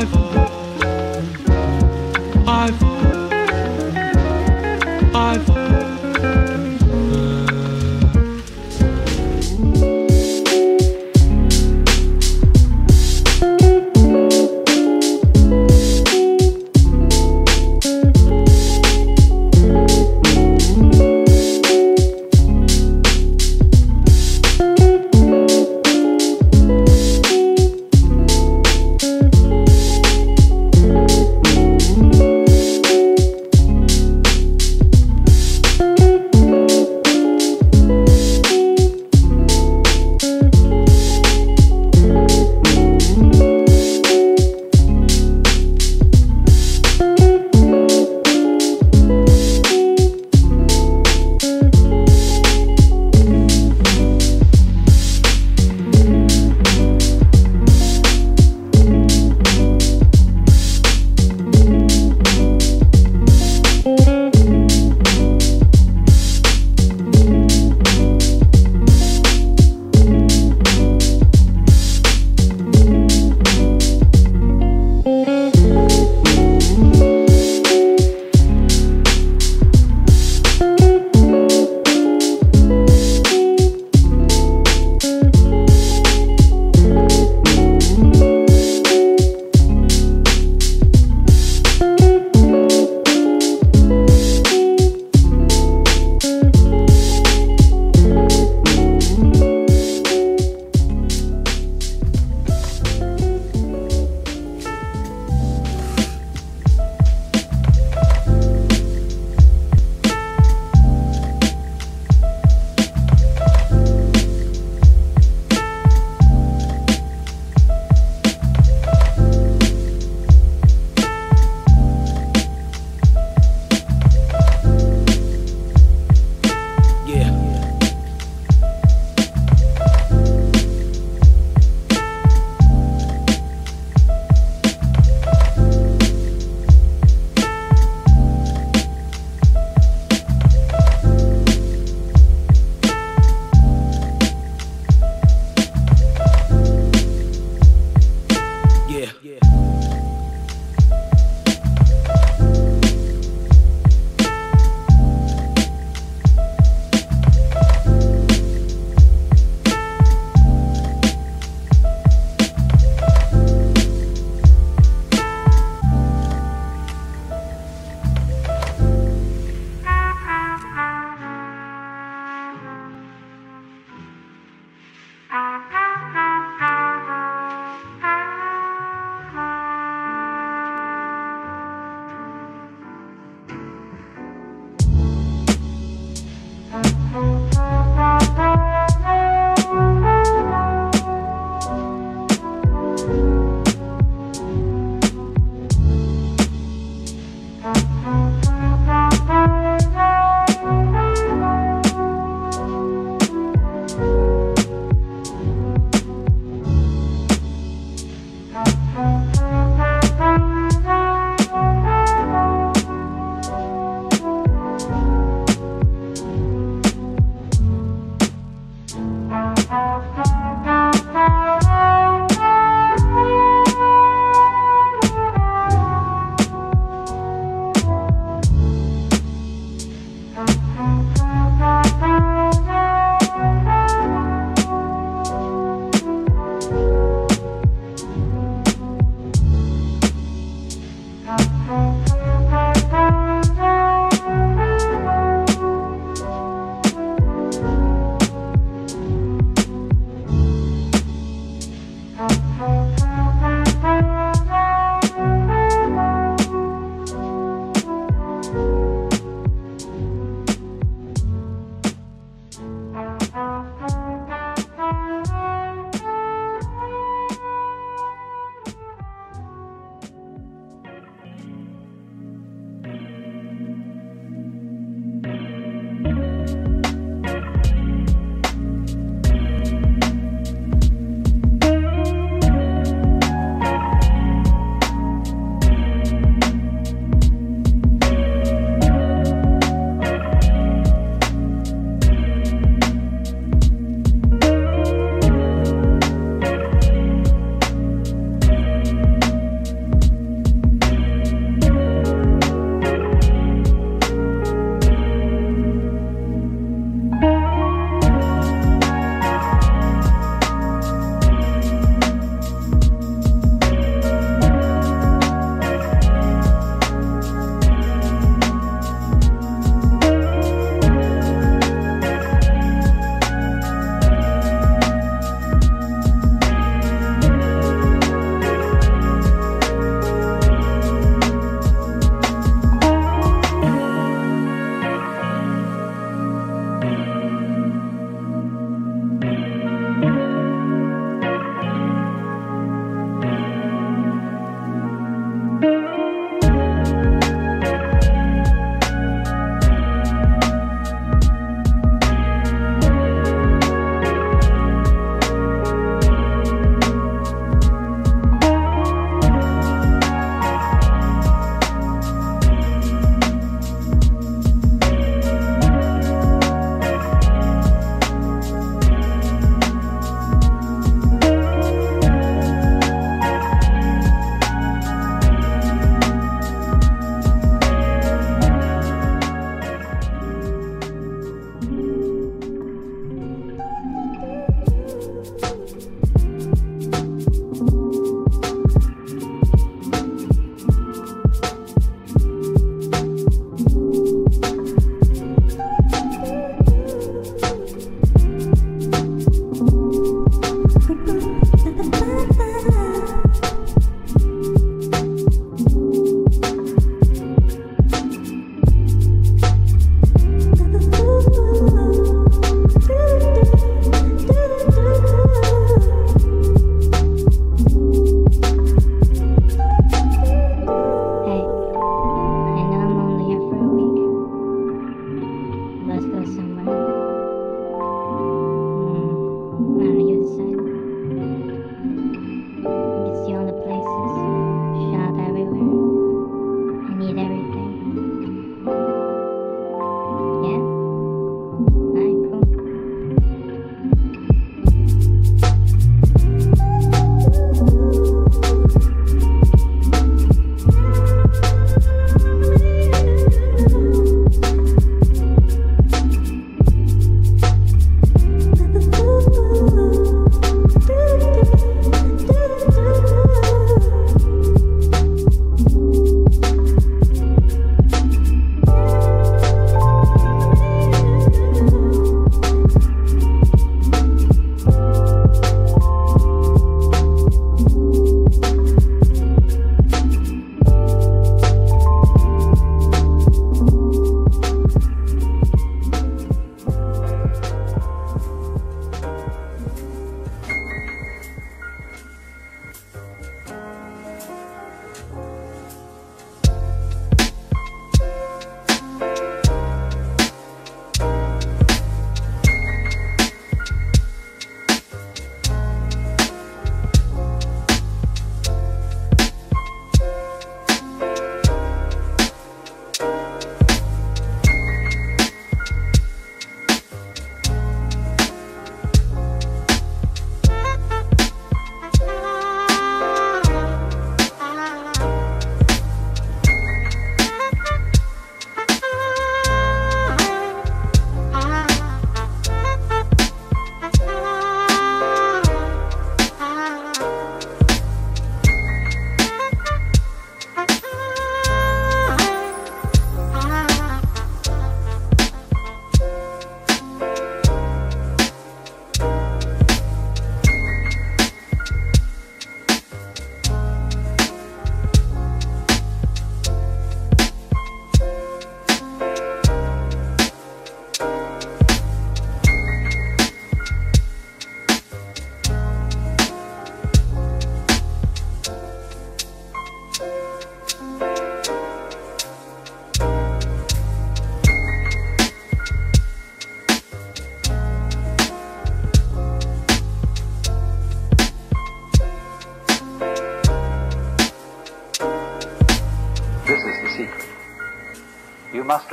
survival.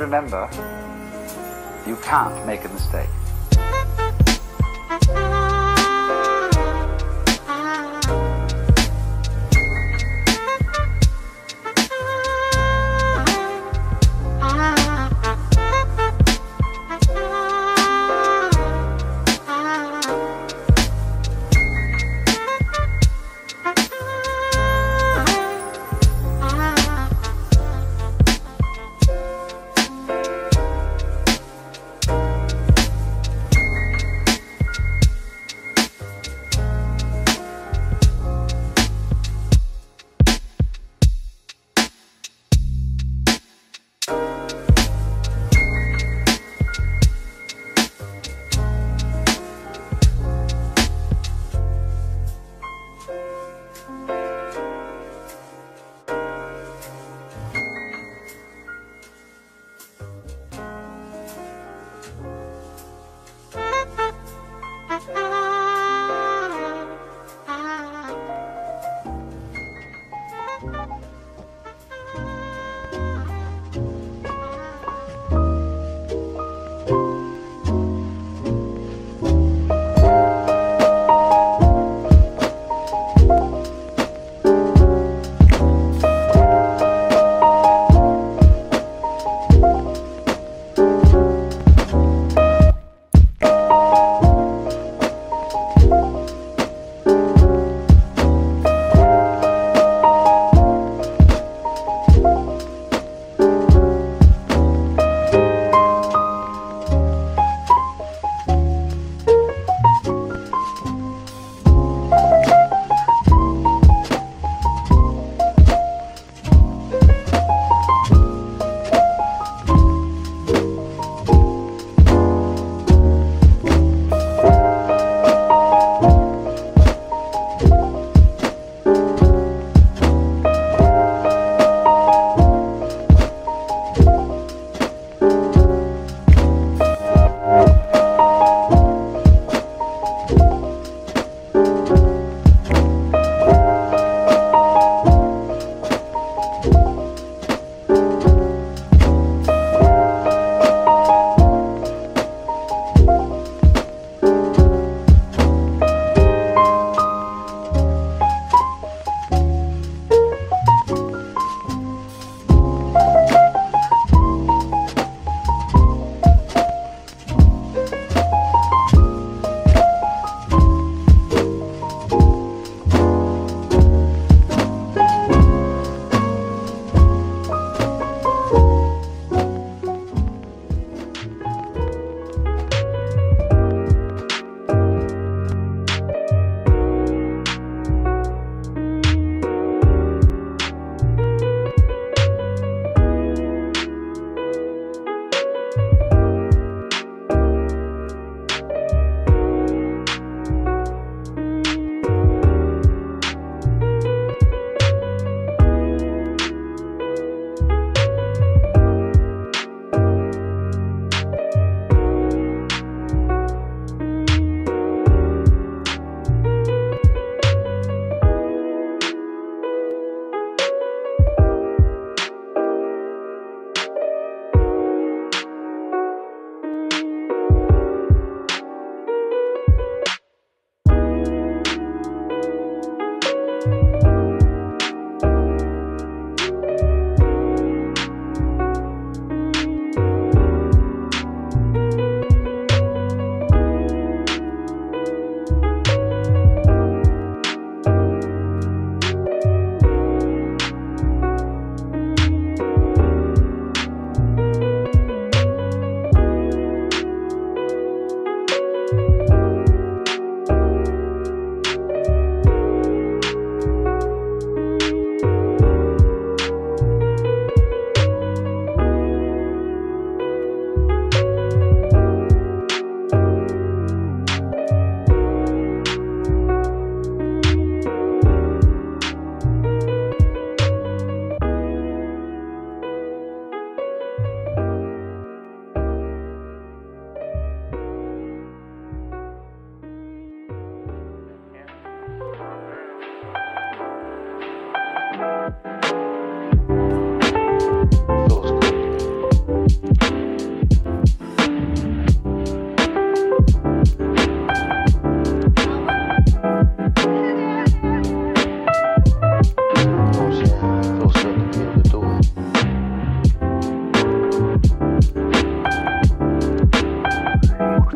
Remember, you can't make a mistake.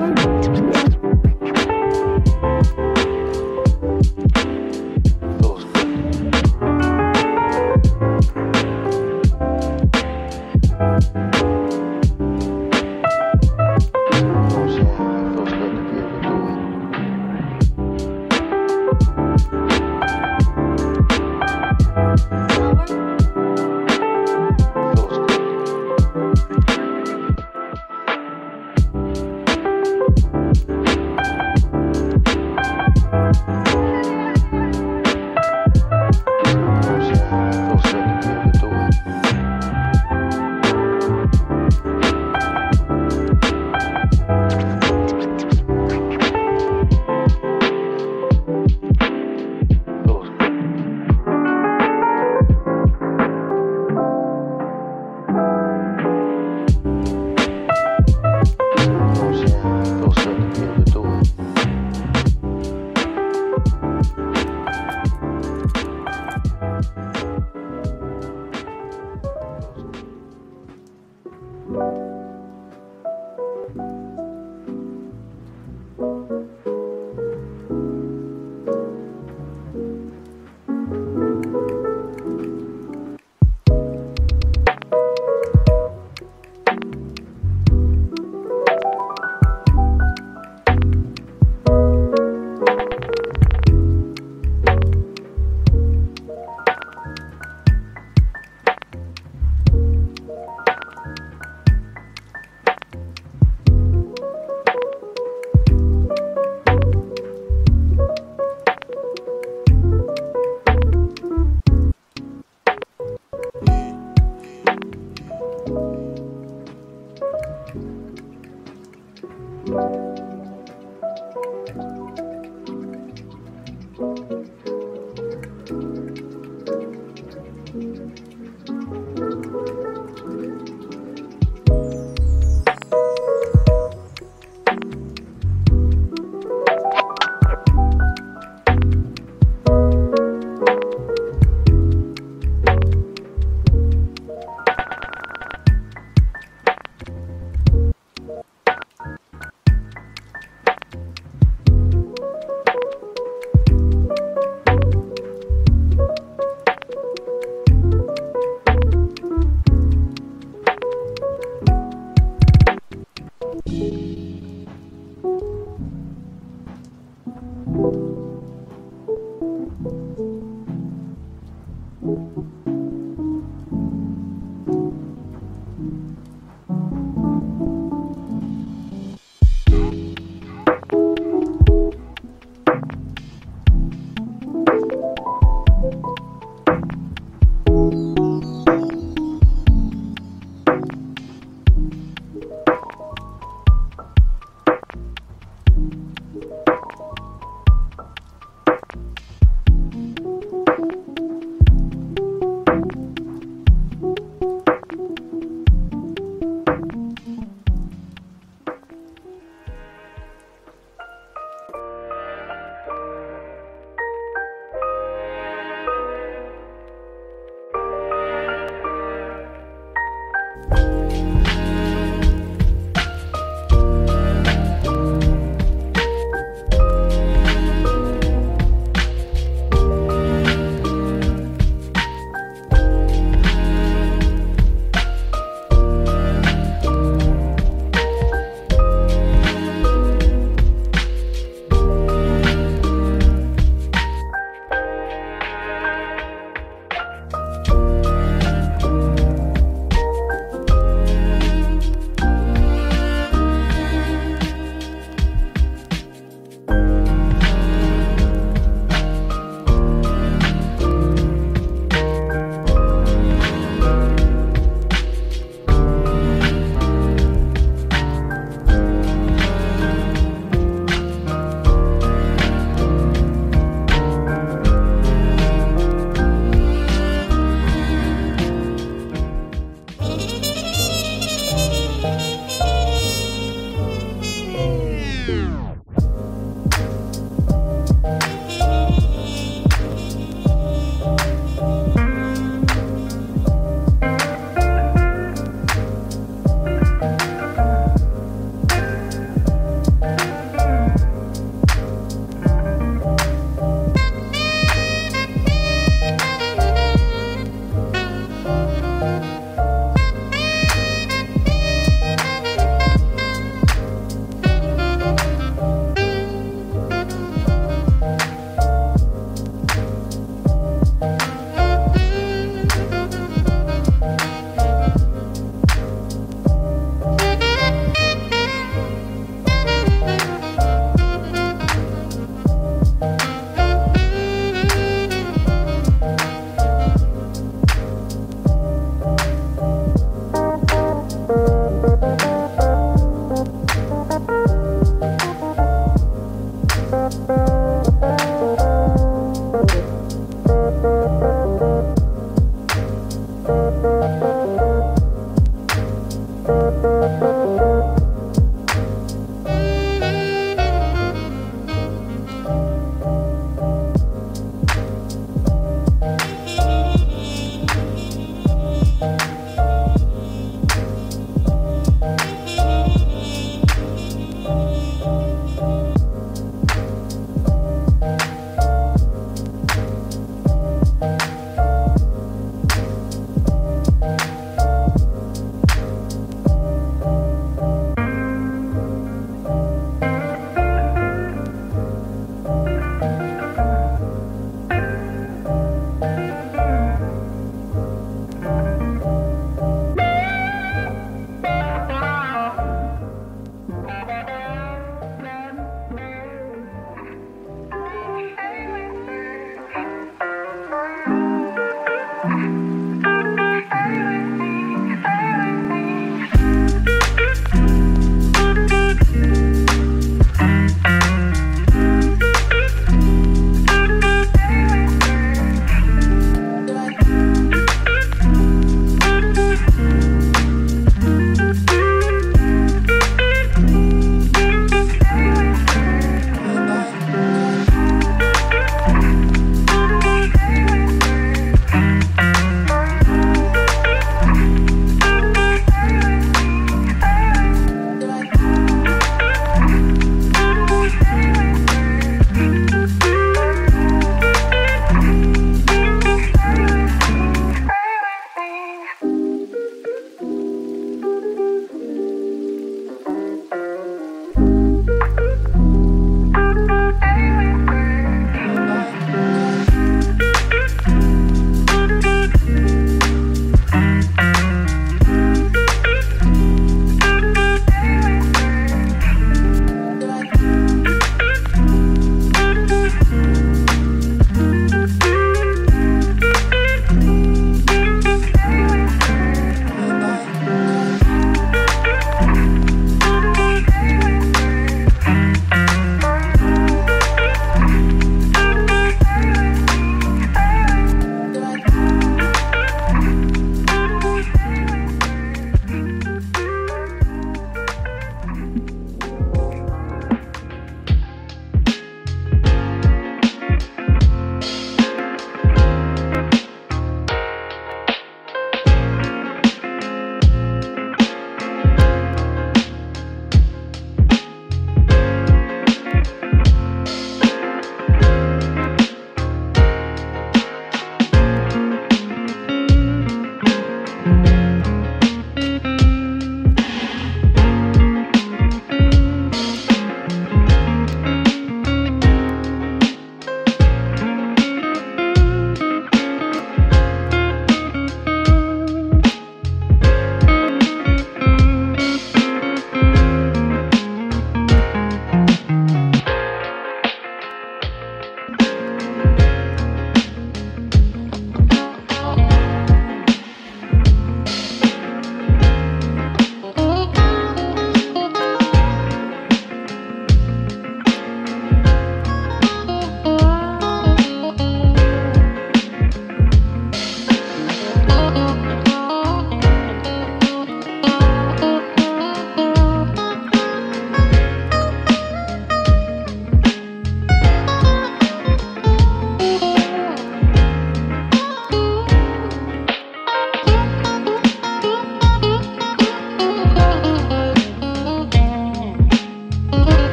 Welcome. to the